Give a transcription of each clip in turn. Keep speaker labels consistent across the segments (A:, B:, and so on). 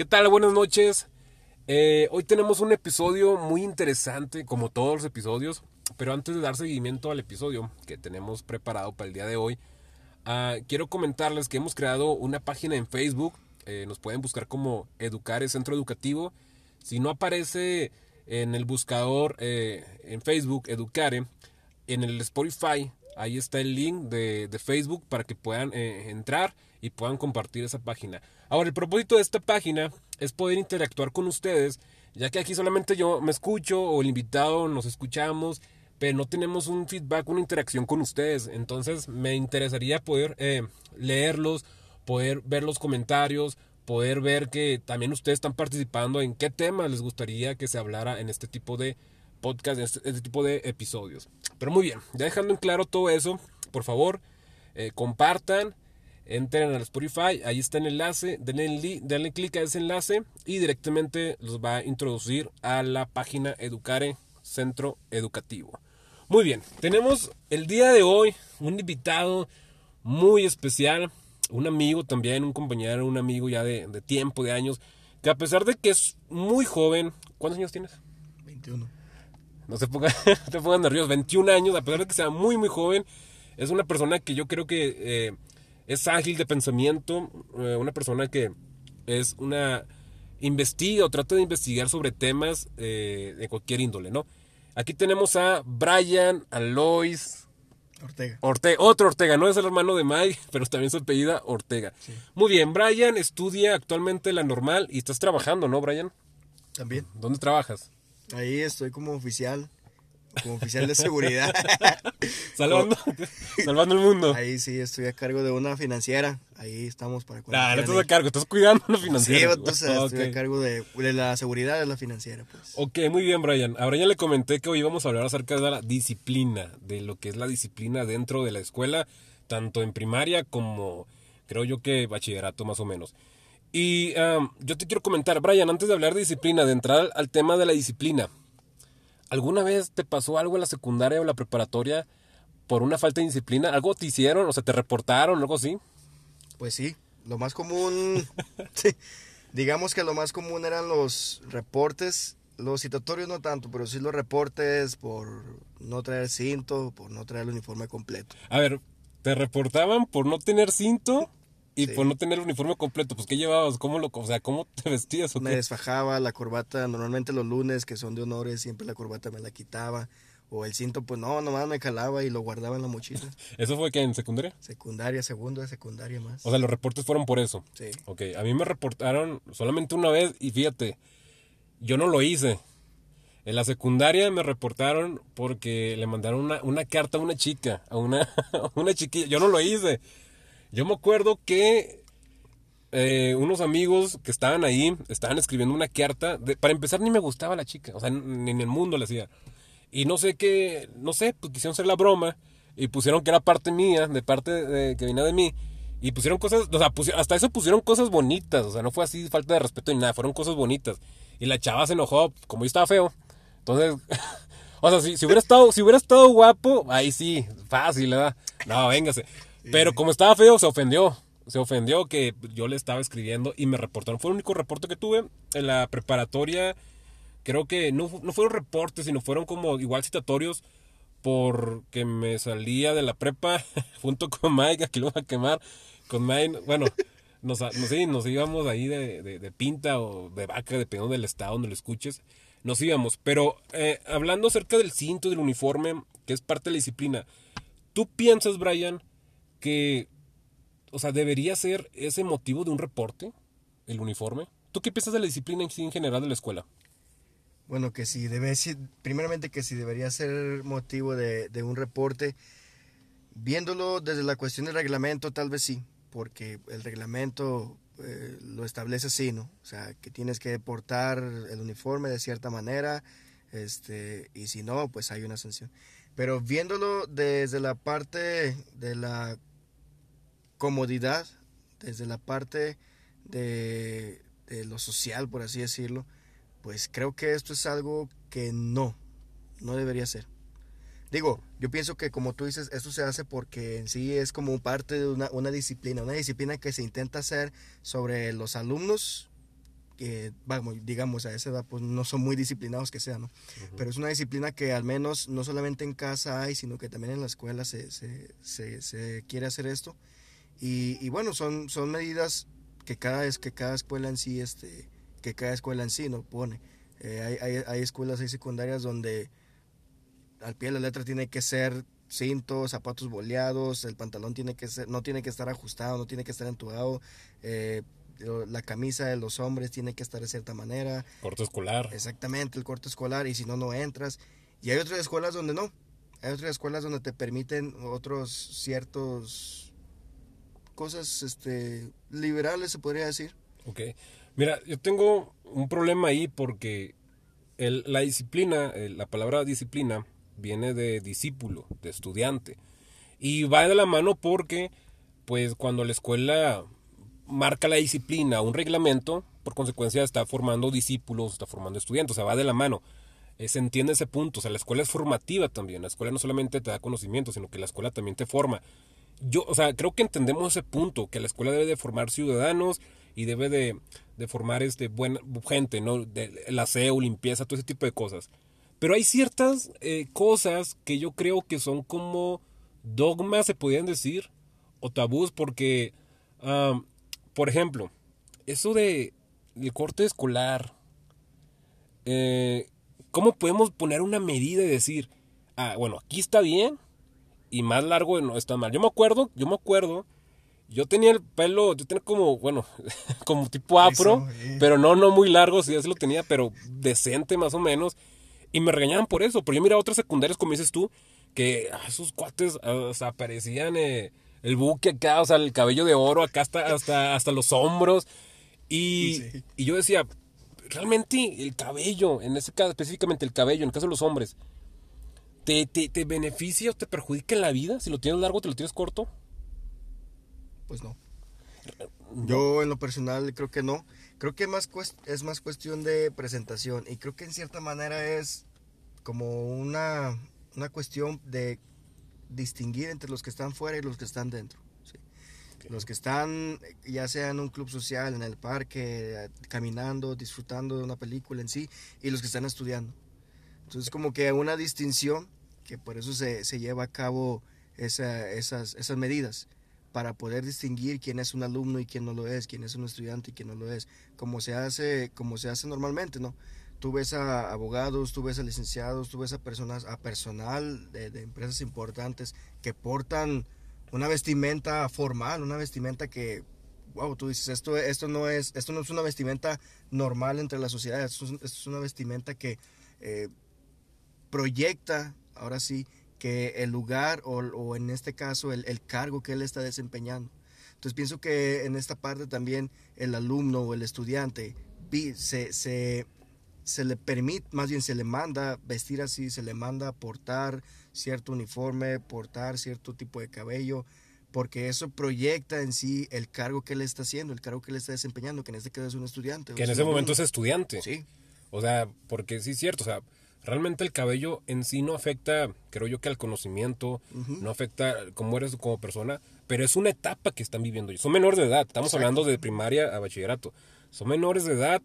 A: ¿Qué tal? Buenas noches. Eh, hoy tenemos un episodio muy interesante, como todos los episodios, pero antes de dar seguimiento al episodio que tenemos preparado para el día de hoy, ah, quiero comentarles que hemos creado una página en Facebook. Eh, nos pueden buscar como Educare Centro Educativo. Si no aparece en el buscador eh, en Facebook, Educare, en el Spotify, ahí está el link de Facebook para que puedan entrar y puedan compartir esa página. Ahora, el propósito de esta página es poder interactuar con ustedes, ya que aquí solamente yo me escucho o el invitado nos escuchamos, pero no tenemos un feedback, una interacción con ustedes. Entonces me interesaría poder eh, leerlos, poder ver los comentarios, poder ver que también ustedes están participando en qué temas les gustaría que se hablara en este tipo de podcast, en este, este tipo de episodios. Pero muy bien, ya dejando en claro todo eso, por favor, eh, compartan entren al Spotify, ahí está el enlace, denle, denle clic a ese enlace y directamente los va a introducir a la página Educare Centro Educativo. Muy bien, tenemos el día de hoy un invitado muy especial, un amigo también, un compañero, un amigo ya de, tiempo, de años, que a pesar de que es muy joven, ¿cuántos años tienes?
B: 21.
A: No se pongan, te pongan nerviosos, 21 años, a pesar de que sea muy, muy joven, es una persona que yo creo que... Eh, es ágil de pensamiento, eh, una persona que es una investiga o trata de investigar sobre temas eh, de cualquier índole, ¿no? Aquí tenemos a Brian Alois
B: Ortega.
A: Ortega. Otro Ortega, no es el hermano de Mike, pero también su apellida Ortega. Muy bien, Brian estudia actualmente la normal y estás trabajando, ¿no, Brian?
B: También.
A: ¿Dónde trabajas?
B: Ahí estoy como oficial como oficial de seguridad.
A: salvando, salvando el mundo.
B: Ahí sí, estoy a cargo de una financiera. Ahí estamos para
A: Nah, no estás a cargo, estás cuidando una financiera.
B: Sí, entonces estoy a cargo de, la seguridad de la financiera. Pues.
A: Ok, muy bien, Brian. A Brian le comenté que hoy íbamos a hablar acerca de la disciplina, de lo que es la disciplina dentro de la escuela, tanto en primaria como creo yo que bachillerato más o menos. Y yo te quiero comentar, Brian, antes de hablar de disciplina, de entrar al tema de la disciplina, ¿Alguna vez te pasó algo en la secundaria o la preparatoria por una falta de disciplina? ¿Algo te hicieron? O sea, te reportaron algo así?
B: Pues sí, lo más común, digamos que lo más común eran los reportes, los citatorios no tanto, pero sí los reportes por no traer cinto, por no traer el uniforme completo.
A: A ver, ¿te reportaban por no tener cinto? Y por no tener el uniforme completo, pues ¿qué llevabas? ¿Cómo lo, o sea, cómo te vestías
B: Me desfajaba la corbata, normalmente los lunes que son de honores, siempre la corbata me la quitaba. O el cinto, pues no, nomás me calaba y lo guardaba en la mochila.
A: ¿Eso fue que en secundaria?
B: Secundaria, segundo de secundaria más.
A: O sea, los reportes fueron por eso.
B: Sí.
A: Ok, a mí me reportaron solamente una vez y fíjate, yo no lo hice. En la secundaria me reportaron porque le mandaron una, una carta a una chica, a una, a una chiquilla. Yo no lo hice. Yo me acuerdo que eh, unos amigos que estaban ahí estaban escribiendo una carta. para empezar, ni me gustaba la chica, o sea, ni en el mundo le hacía. Y no sé qué, no sé, pues quisieron hacer la broma y pusieron que era parte mía, de parte que venía de mí. Y pusieron cosas, o sea, hasta eso pusieron cosas bonitas, o sea, no fue así falta de respeto ni nada, fueron cosas bonitas. Y la chava se enojó, como yo estaba feo. Entonces, o sea, si, si, hubiera estado, si hubiera estado guapo, ahí sí, fácil, ¿verdad? No, véngase. Pero como estaba feo, se ofendió. Se ofendió que yo le estaba escribiendo y me reportaron. Fue el único reporte que tuve en la preparatoria. Creo que no, no fueron reportes, sino fueron como igual citatorios porque me salía de la prepa junto con Mike, aquí lo voy a quemar, con Mike, bueno, nos, nos, íbamos ahí de, de, pinta o de vaca, dependiendo del estado donde lo escuches, nos íbamos, pero eh, hablando acerca del cinto, del uniforme, que es parte de la disciplina, ¿tú piensas, Brian, que, o sea, debería ser ese motivo de un reporte, el uniforme. ¿Tú qué piensas de la disciplina en general de la escuela?
B: Bueno, que si debe primeramente que si debería ser motivo de, un reporte, viéndolo desde la cuestión del reglamento, tal vez sí, porque el reglamento eh, lo establece así, ¿no? O sea, que tienes que portar el uniforme de cierta manera, este, y si no, pues hay una sanción. Pero viéndolo desde la parte de la comodidad, desde la parte de, lo social, por así decirlo, pues creo que esto es algo que no, no debería ser. Digo, yo pienso que como tú dices, esto se hace porque en sí es como parte de una, una disciplina, una disciplina que se intenta hacer sobre los alumnos que, vamos, digamos, a esa edad pues no son muy disciplinados que sean, ¿no? Pero es una disciplina que al menos no solamente en casa hay, sino que también en la escuela se, se, se, se quiere hacer esto. Y, y, bueno, son, son medidas que cada, que cada escuela en sí, este, que cada escuela en sí no pone. Eh, hay, hay, hay, escuelas, hay secundarias donde al pie de la letra tiene que ser cintos, zapatos boleados, el pantalón tiene que ser, no tiene que estar ajustado, no tiene que estar entubado, eh, la camisa de los hombres tiene que estar de cierta manera.
A: Corto escolar.
B: Exactamente, el corto escolar, y si no, no entras. Y hay otras escuelas donde no. Hay otras escuelas donde te permiten otros ciertos cosas este, liberales, se podría decir.
A: Ok. Mira, yo tengo un problema ahí porque el, la disciplina, la palabra disciplina, viene de discípulo, de estudiante. Y va de la mano porque, pues, cuando la escuela marca la disciplina, un reglamento, por consecuencia está formando discípulos, está formando estudiantes, o sea, va de la mano. Eh, se entiende ese punto, o sea, la escuela es formativa también, la escuela no solamente te da conocimiento, sino que la escuela también te forma. Yo, o sea, creo que entendemos ese punto, que la escuela debe de formar ciudadanos y debe de, de formar este, buena gente, ¿no? De, el aseo, limpieza, todo ese tipo de cosas. Pero hay ciertas eh, cosas que yo creo que son como dogmas, se podrían decir, o tabús, porque, um, por ejemplo, eso de el corte escolar, eh, ¿cómo podemos poner una medida y decir, ah, bueno, aquí está bien y más largo no está mal? Yo me acuerdo, yo me acuerdo, yo tenía el pelo, yo tenía como, bueno, como tipo afro, pero no, no muy largo, sí, así lo tenía, pero decente más o menos. Y me regañaban por eso. Pero yo miraba otras secundarias, como dices tú, que ah, esos cuates o sea, parecían eh, el buque acá, o sea, el cabello de oro acá hasta, hasta, hasta los hombros. Y, y yo decía, realmente el cabello, en ese caso, específicamente el cabello, en el caso de los hombres, ¿te, te, te beneficia o te perjudica en la vida? Si lo tienes largo, te lo tienes corto.
B: Pues no. Yo en lo personal creo que no. Creo que más es más cuestión de presentación y creo que en cierta manera es como una, una cuestión de distinguir entre los que están fuera y los que están dentro. ¿sí? Okay. Los que están ya sea en un club social, en el parque, caminando, disfrutando de una película en sí, y los que están estudiando. Entonces como que una distinción que por eso se, se lleva a cabo esa, esas, esas medidas para poder distinguir quién es un alumno y quién no lo es, quién es un estudiante y quién no lo es, como se hace, como se hace normalmente, ¿no? Tú ves a abogados, tú ves a licenciados, tú ves a personas, a personal de, de empresas importantes que portan una vestimenta formal, una vestimenta que, wow, tú dices, esto, esto, no, es, esto no es una vestimenta normal entre la sociedad, esto es, esto es una vestimenta que eh, proyecta, ahora sí, que el lugar o, o en este caso el, el, cargo que él está desempeñando. Entonces pienso que en esta parte también el alumno o el estudiante se, se, se le permite, más bien se le manda vestir así, se le manda portar cierto uniforme, portar cierto tipo de cabello, porque eso proyecta en sí el cargo que él está haciendo, el cargo que él está desempeñando, que en este caso es un estudiante.
A: Que en ese momento es estudiante.
B: Sí.
A: O sea, porque sí es cierto, o sea, realmente el cabello en sí no afecta, creo yo que al conocimiento, uh -huh. no afecta cómo eres como persona, pero es una etapa que están viviendo. Son menores de edad, estamos Exacto. hablando de primaria a bachillerato. Son menores de edad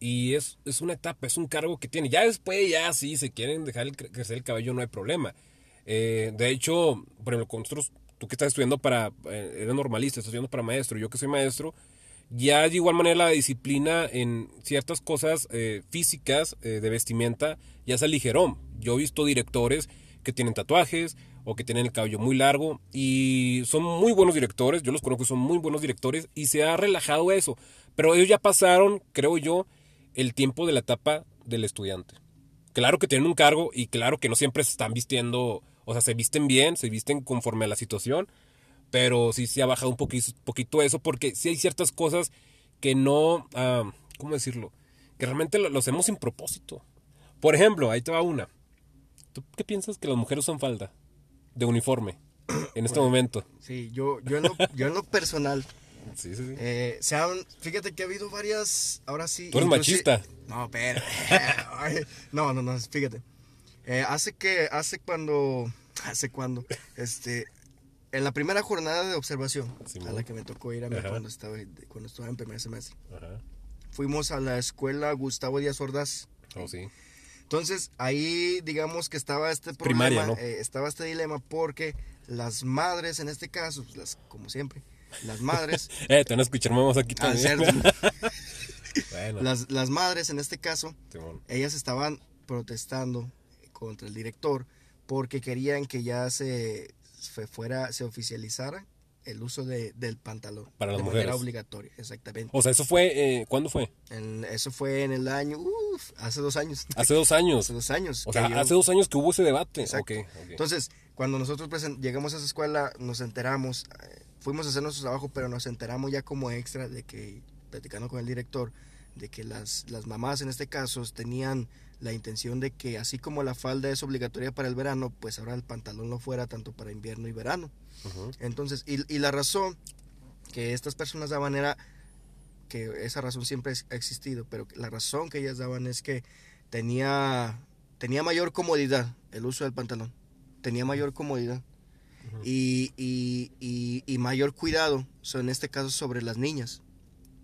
A: y es, es una etapa, es un cargo que tiene. Ya después, ya sí, se quieren dejar el, crecer el cabello, no hay problema. Eh, de hecho, por ejemplo, con nosotros, tú que estás estudiando para, eh, eres normalista, estás estudiando para maestro, yo que soy maestro, ya de igual manera la disciplina en ciertas cosas eh, físicas eh, de vestimenta ya se aligeró. Yo he visto directores que tienen tatuajes o que tienen el cabello muy largo y son muy buenos directores, yo los conozco, son muy buenos directores y se ha relajado eso. Pero ellos ya pasaron, creo yo, el tiempo de la etapa del estudiante. Claro que tienen un cargo y claro que no siempre se están vistiendo, o sea, se visten bien, se visten conforme a la situación, pero sí se ha bajado un poquito, poquito eso porque sí hay ciertas cosas que no, uh, ¿cómo decirlo? Que realmente lo, lo, hacemos sin propósito. Por ejemplo, ahí te va una. ¿Tú qué piensas que las mujeres usan falda de uniforme en este bueno, momento?
B: Sí, yo, yo, en, lo, yo en lo personal.
A: Sí, sí, sí.
B: Eh, se han, fíjate que ha habido varias, ahora sí.
A: ¿Tú eres machista?
B: No, pero, no, no, no, fíjate. Eh, hace que, hace cuando, hace cuando, este, en la primera jornada de observación, sí, a la que me tocó ir a mí cuando estaba, cuando estaba en primer semestre, Ajá. fuimos a la escuela Gustavo Díaz Ordaz.
A: Oh, sí.
B: Entonces, ahí digamos que estaba este
A: Primaria,
B: problema,
A: ¿no?
B: eh, estaba este dilema porque las madres, en este caso, pues, las, como siempre, las madres,
A: Eh, te van a escuchar mamás aquí también. bueno,
B: las, las madres en este caso, ellas estaban protestando contra el director porque querían que ya se, se fuera, se oficializara el uso de, del pantalón.
A: Para las
B: de manera
A: mujeres.
B: obligatoria, exactamente.
A: O sea, eso fue, eh, ¿cuándo fue?
B: En- eso fue en el año, uf, hace dos años.
A: Hace dos años.
B: Hace dos años.
A: O sea,
B: yo-
A: hace dos años que hubo ese debate.
B: Exacto.
A: Ok, ok.
B: Entonces, cuando nosotros llegamos a esa escuela, nos enteramos, eh, fuimos a hacer nuestro trabajo, pero nos enteramos ya como extra de que, platicando con el director, de que las, las mamás en este caso tenían la intención de que así como la falda es obligatoria para el verano, pues ahora el pantalón lo fuera tanto para invierno y verano. Entonces, y, y la razón que estas personas daban era que esa razón siempre ha existido, pero la razón que ellas daban es que tenía, tenía mayor comodidad el uso del pantalón, tenía mayor comodidad y, y- y- y mayor cuidado, so, en este caso sobre las niñas,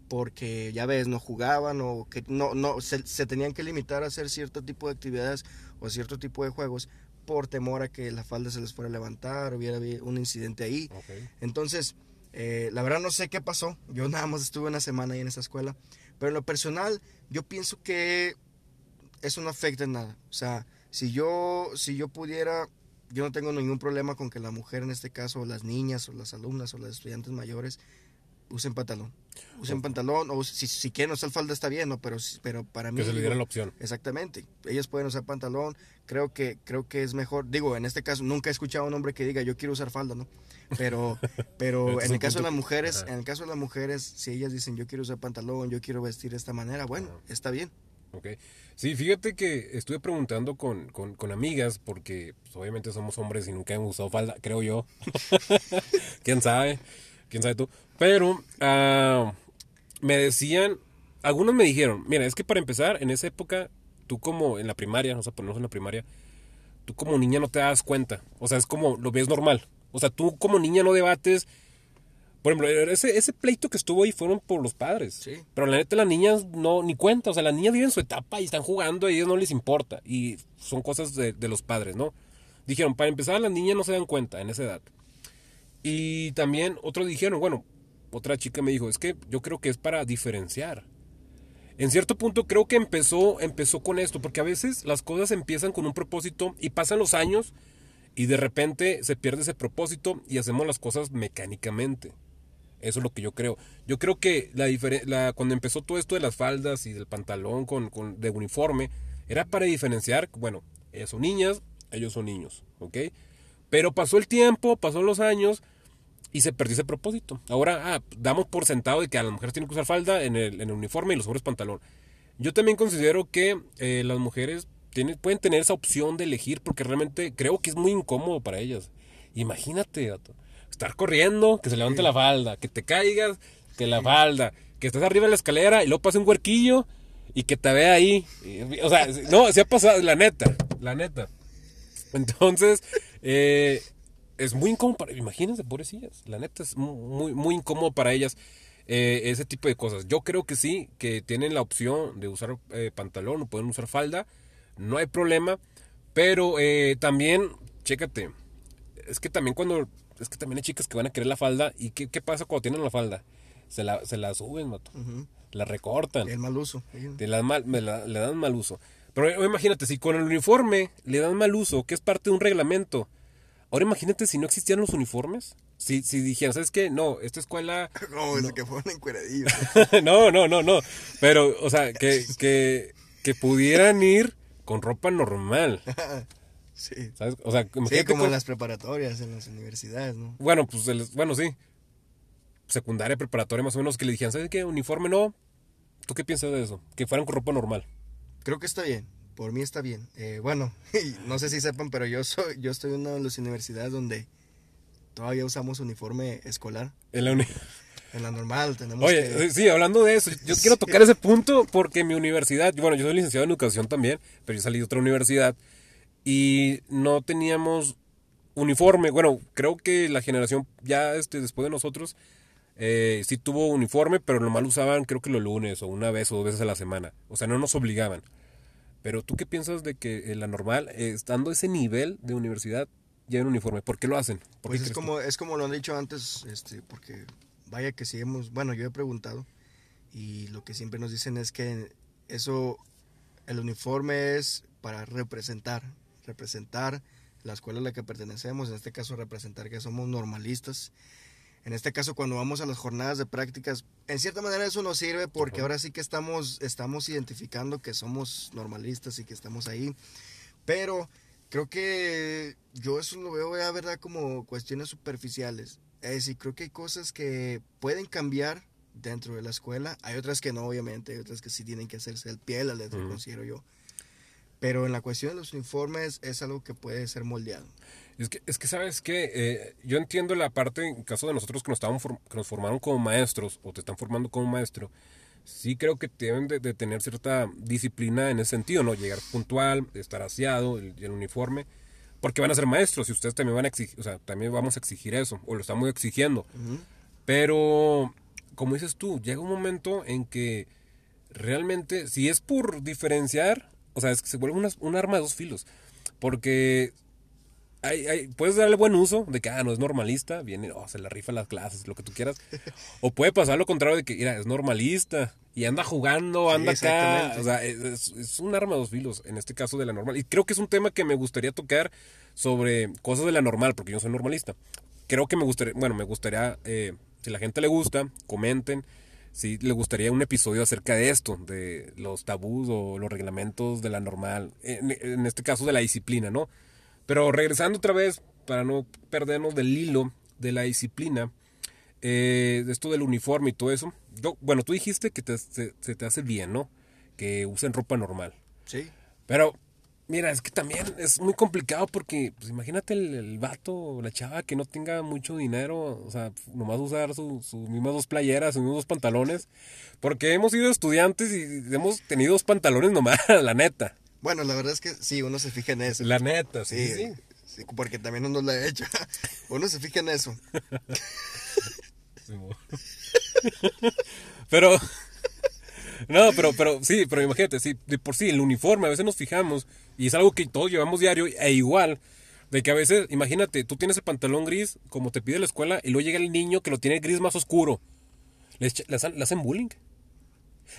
B: porque ya ves, no jugaban o que no, no se, se tenían que limitar a hacer cierto tipo de actividades o cierto tipo de juegos por temor a que la falda se les fuera a levantar, hubiera un incidente ahí.
A: Ok.
B: Entonces, eh, la verdad no sé qué pasó. Yo nada más estuve una semana ahí en esa escuela. Pero en lo personal, yo pienso que eso no afecta en nada. O sea, si yo, si yo pudiera, yo no tengo ningún problema con que la mujer, en este caso, o las niñas, o las alumnas, o las estudiantes mayores, usen pantalón. Usen pantalón, o si, si quieren usar falda está bien, ¿no? Pero, pero para mí...
A: Que se le diera la opción.
B: Exactamente. Ellos pueden usar pantalón. Creo que creo que es mejor. Digo, en este caso nunca he escuchado a un hombre que diga yo quiero usar falda, ¿no? Pero
A: Pero este es
B: en el caso de las mujeres,
A: Ajá.
B: en el caso de las mujeres, si ellas dicen yo quiero usar pantalón, yo quiero vestir de esta manera, bueno,
A: Ajá.
B: está bien.
A: Ok. Sí, fíjate que estuve preguntando con, con, con amigas, porque pues, obviamente somos hombres y nunca hemos usado falda, creo yo. ¿Quién sabe? ¿Quién sabe tú? Pero ah, me decían, algunos me dijeron, mira, es que para empezar, en esa época, tú como en la primaria, vamos a ponernos en la primaria, tú como niña no te das cuenta. O sea, es como lo ves normal. O sea, tú como niña no debates. Por ejemplo, ese, ese pleito que estuvo ahí fueron por los padres.
B: Sí.
A: Pero la neta, las niñas no, ni cuenta. O sea, las niñas viven su etapa y están jugando y a ellos no les importa. Y son cosas de, de los padres, ¿no? Dijeron, para empezar, las niñas no se dan cuenta en esa edad. Y también otros dijeron, bueno, otra chica me dijo, es que yo creo que es para diferenciar. En cierto punto creo que empezó, empezó con esto, porque a veces las cosas empiezan con un propósito y pasan los años y de repente se pierde ese propósito y hacemos las cosas mecánicamente. Eso es lo que yo creo. Yo creo que la, cuando empezó todo esto de las faldas y del pantalón con, con- de uniforme, era para diferenciar, bueno, ellas son niñas, ellos son niños, ¿ok? Pero pasó el tiempo, pasó los años y se perdió ese propósito. Ahora, ah, damos por sentado de que a las mujeres tienen que usar falda en el, uniforme y los hombres pantalón. Yo también considero que eh, las mujeres pueden tener esa opción de elegir porque realmente creo que es muy incómodo para ellas. Imagínate, vato, estar corriendo, que se levante la falda, que te caigas, que la falda, que estés arriba de la escalera y luego pase un huerquillo y que te vea ahí. O sea, no, se ha pasado, la neta, la neta. Entonces, eh, es muy incómodo para, imagínense, pobrecillas, la neta es mu- muy, muy incómodo para ellas eh, ese tipo de cosas. Yo creo que sí, que tienen la opción de usar eh, pantalón o pueden usar falda, no hay problema, pero eh, también, chécate, es que también cuando, es que también hay chicas que van a querer la falda y ¿qué, qué pasa cuando tienen la falda? Se la, se la suben, mato, la recortan.
B: El mal uso.
A: Te la mal- me la- le dan mal uso. Pero imagínate, si con el uniforme le dan mal uso, que es parte de un reglamento. Ahora imagínate si no existieran los uniformes. Si, si dijeran, ¿sabes qué? No, esta escuela...
B: Como desde que fueron encueradillos.
A: no, no, no, no. Pero, o sea, que, que, que pudieran ir con ropa normal.
B: sí.
A: ¿Sabes? O sea,
B: Sí, como
A: con-
B: en las preparatorias, en las universidades, ¿no?
A: Bueno, pues, bueno, sí. Secundaria, preparatoria, más o menos, que le dijeran, ¿sabes qué? Uniforme no. ¿Tú qué piensas de eso? Que fueran con ropa normal.
B: Creo que está bien. Por mí está bien. Eh, bueno, no sé si sepan, pero yo soy, yo estoy en una de las universidades donde todavía usamos uniforme escolar.
A: En la uni-
B: En la normal tenemos
A: Oye,
B: que-
A: sí, hablando de eso, yo quiero tocar ese punto porque mi universidad, bueno, yo soy licenciado en educación también, pero yo salí de otra universidad y no teníamos uniforme. Bueno, creo que la generación ya este, después de nosotros eh, sí tuvo uniforme, pero normal usaban creo que los lunes o una vez o dos veces a la semana. O sea, no nos obligaban. Pero tú qué piensas de que la normal, eh, estando ese nivel de universidad, lleven uniforme? ¿Por qué lo hacen?
B: pues es como, es como lo han dicho antes, este, porque vaya que si hemos, bueno, yo he preguntado y lo que siempre nos dicen es que eso, el uniforme es para representar, representar la escuela a la que pertenecemos, en este caso representar que somos normalistas. En este caso, cuando vamos a las jornadas de prácticas, en cierta manera eso nos sirve porque ahora sí que estamos, estamos identificando que somos normalistas y que estamos ahí. Pero creo que yo eso lo veo, la verdad, como cuestiones superficiales. Es decir, creo que hay cosas que pueden cambiar dentro de la escuela. Hay otras que no, obviamente. Hay otras que sí tienen que hacerse el pie, la letra, considero yo. Pero en la cuestión de los uniformes es algo que puede ser moldeado.
A: Es que, es que sabes que eh, yo entiendo la parte, en caso de nosotros que nos, estaban que nos formaron como maestros o te están formando como maestro, sí creo que deben de, tener cierta disciplina en ese sentido, ¿no? Llegar puntual, estar aseado, el, el, uniforme, porque van a ser maestros y ustedes también van a exigir, o sea, también vamos a exigir eso, o lo estamos exigiendo. Pero, como dices tú, llega un momento en que realmente, si es por diferenciar, o sea, es que se vuelve un arma de dos filos. Porque hay, hay, puedes darle buen uso de que, ah, no es normalista, viene, oh, se le rifa las clases, lo que tú quieras. O puede pasar lo contrario de que, mira, es normalista y anda jugando, anda acá. O sea, es, un arma de dos filos, en este caso de la normal. Y creo que es un tema que me gustaría tocar sobre cosas de la normal, porque yo soy normalista. Creo que me gustaría, bueno, me gustaría, eh, si la gente le gusta, comenten si le gustaría un episodio acerca de esto, de los tabús o los reglamentos de la normal, en, este caso de la disciplina, ¿no? Pero regresando otra vez, para no perdernos del hilo de la disciplina, eh, de esto del uniforme y todo eso, yo, bueno, tú dijiste que se, se te hace bien, ¿no? Que usen ropa normal.
B: Sí.
A: Pero Mira, es que también es muy complicado porque, pues imagínate el, vato o la chava que no tenga mucho dinero, o sea, nomás usar sus su mismas dos playeras, sus mismos dos pantalones, porque hemos sido estudiantes y hemos tenido dos pantalones nomás, la neta.
B: Bueno, la verdad es que sí, uno se fija en eso.
A: La neta, sí.
B: sí, porque también uno lo ha hecho. Uno se fija en eso.
A: pero, no, pero, pero sí, pero imagínate, sí, de por sí, el uniforme, a veces nos fijamos y es algo que todos llevamos diario e igual. De que a veces, imagínate, tú tienes el pantalón gris como te pide la escuela y luego llega el niño que lo tiene gris más oscuro. Le, hacen bullying.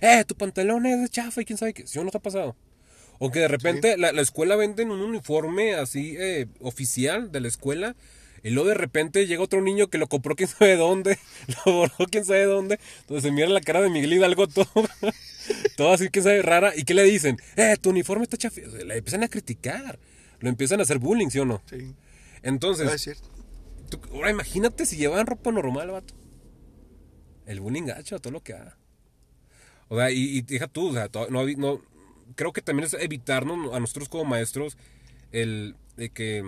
A: Eh, tu pantalón es de chafa y quién sabe qué. Si no te ha pasado. O que de repente la, escuela venden un uniforme así eh, oficial de la escuela. Y luego de repente llega otro niño que lo compró quién sabe dónde. Lo borró quién sabe dónde. Entonces se mira la cara de Miguel Hidalgo todo. todo así que sabe rara. ¿Y qué le dicen? Eh, tu uniforme está chafi. Le empiezan a criticar. Lo empiezan a hacer bullying, ¿sí o no?
B: Sí.
A: Entonces. ahora imagínate si llevan ropa normal, vato. El bullying gacho, todo lo que haga. O sea, y, y deja tú, o sea, no, no, creo que también es evitarnos a nosotros como maestros el de que.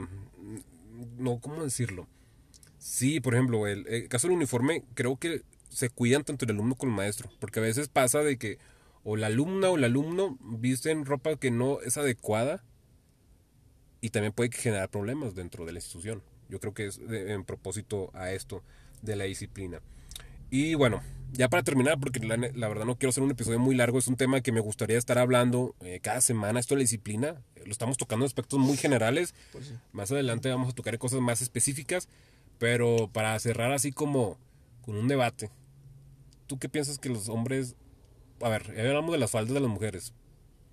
A: No, ¿cómo decirlo? Sí, por ejemplo, el, el caso del uniforme, creo que se cuidan tanto el alumno como el maestro. Porque a veces pasa de que o la alumna o el alumno visten ropa que no es adecuada y también puede generar problemas dentro de la institución. Yo creo que es en propósito a esto de la disciplina. Y bueno, ya para terminar, porque la, verdad no quiero hacer un episodio muy largo, es un tema que me gustaría estar hablando eh, cada semana, esto de la disciplina. Eh, lo estamos tocando en aspectos muy generales. Pues más adelante vamos a tocar cosas más específicas, pero para cerrar así como con un debate. ¿Tú qué piensas que los hombres a ver, ya hablamos de las faldas de las mujeres,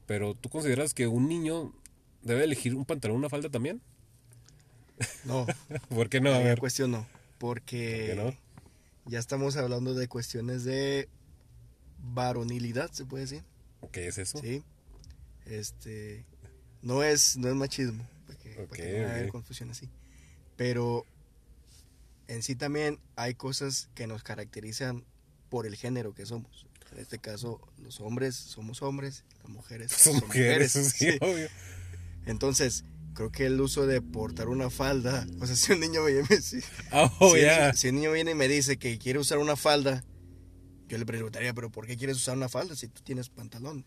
A: pero ¿tú consideras que un niño debe elegir un pantalón una falda también?
B: No.
A: ¿Por qué no? A
B: ver. cuestión no, porque ya estamos hablando de cuestiones de varonilidad, se puede decir.
A: ¿Qué es eso?
B: Sí. Este, no es, no es machismo, porque, no hay confusión así. Pero en sí también hay cosas que nos caracterizan por el género que somos. En este caso, los hombres somos hombres, las mujeres son, mujeres. Sí, Obvio. Entonces, creo que el uso de portar una falda, o sea, si un niño viene, oh, si, un niño viene y me dice que quiere usar una falda, yo le preguntaría, pero ¿por qué quieres usar una falda si tú tienes pantalón?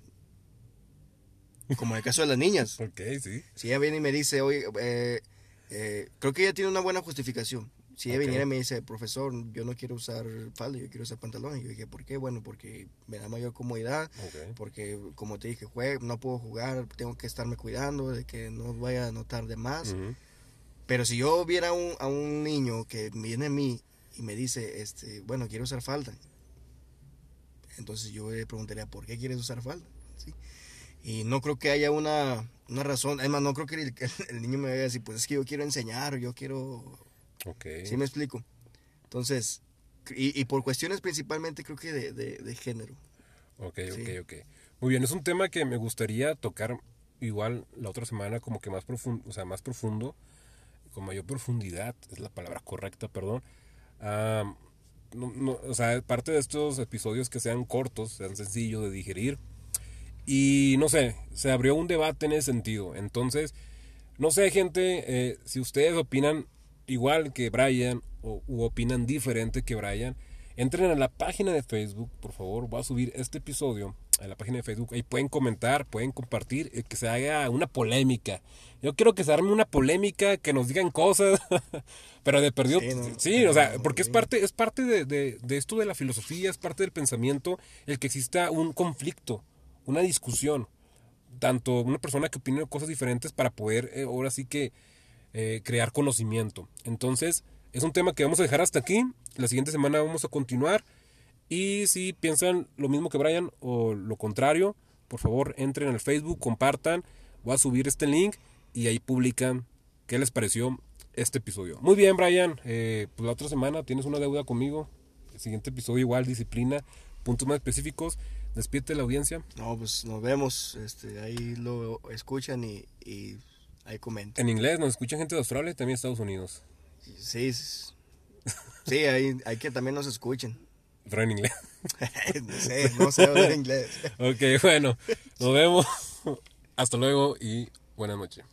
B: Como en el caso de las niñas.
A: ok, sí.
B: Si ella viene y me dice, oye, eh, eh, creo que ella tiene una buena justificación. Si ella viniera y me dice, profesor, yo no quiero usar falda, yo quiero usar pantalón. Y yo dije, ¿por qué? Bueno, porque me da mayor comodidad, porque como te dije, juego, no puedo jugar, tengo que estarme cuidando de que no vaya a notar de más.
A: Ujú.
B: Pero si yo viera a un, a un niño que viene a mí y me dice, este, bueno, quiero usar falda, entonces yo le preguntaría, ¿por qué quieres usar falda? ¿Sí? Y no creo que haya una, una razón, además no creo que el, el niño me vaya a decir, pues es que yo quiero enseñar, yo quiero...
A: Ok.
B: ¿Sí me explico? Entonces, y, y por cuestiones principalmente creo que de, de, de género.
A: Ok,
B: Sí.
A: ok, ok. Muy bien, es un tema que me gustaría tocar igual la otra semana como que más profundo, o sea, más profundo, con mayor profundidad, es la palabra correcta, perdón. Ah, no, no, o sea, parte de estos episodios que sean cortos, sean sencillos de digerir. Y no sé, se abrió un debate en ese sentido. Entonces, no sé, gente, eh, si ustedes opinan igual que Brian o u opinan diferente que Brian, entren a la página de Facebook, por favor. Voy a subir este episodio a la página de Facebook. Ahí pueden comentar, pueden compartir, eh, que se haga una polémica. Yo quiero que se arme una polémica, que nos digan cosas, pero de perdido.
B: Sí,
A: Sí,
B: no,
A: o sea,
B: no,
A: porque es parte, es parte de, de- de esto de la filosofía, es parte del pensamiento, el que exista un conflicto, una discusión tanto una persona que opine cosas diferentes para poder eh, ahora sí que eh, crear conocimiento. Entonces, es un tema que vamos a dejar hasta aquí. La siguiente semana vamos a continuar. Y si piensan lo mismo que Brian o lo contrario, por favor entren al Facebook, compartan. Voy a subir este link y ahí publican qué les pareció este episodio. Muy bien, Brian. Eh, pues la otra semana tienes una deuda conmigo. El siguiente episodio igual, disciplina, puntos más específicos. Despídete de la audiencia.
B: No, pues nos vemos, este, ahí lo escuchan y, y ahí.
A: En inglés nos escuchan gente de Australia y también Estados Unidos.
B: Sí, s- sí, ahí hay que también nos escuchen.
A: Pero en inglés.
B: no sé, no sé hablar inglés.
A: ok, bueno. Nos vemos. Hasta luego y buenas noches.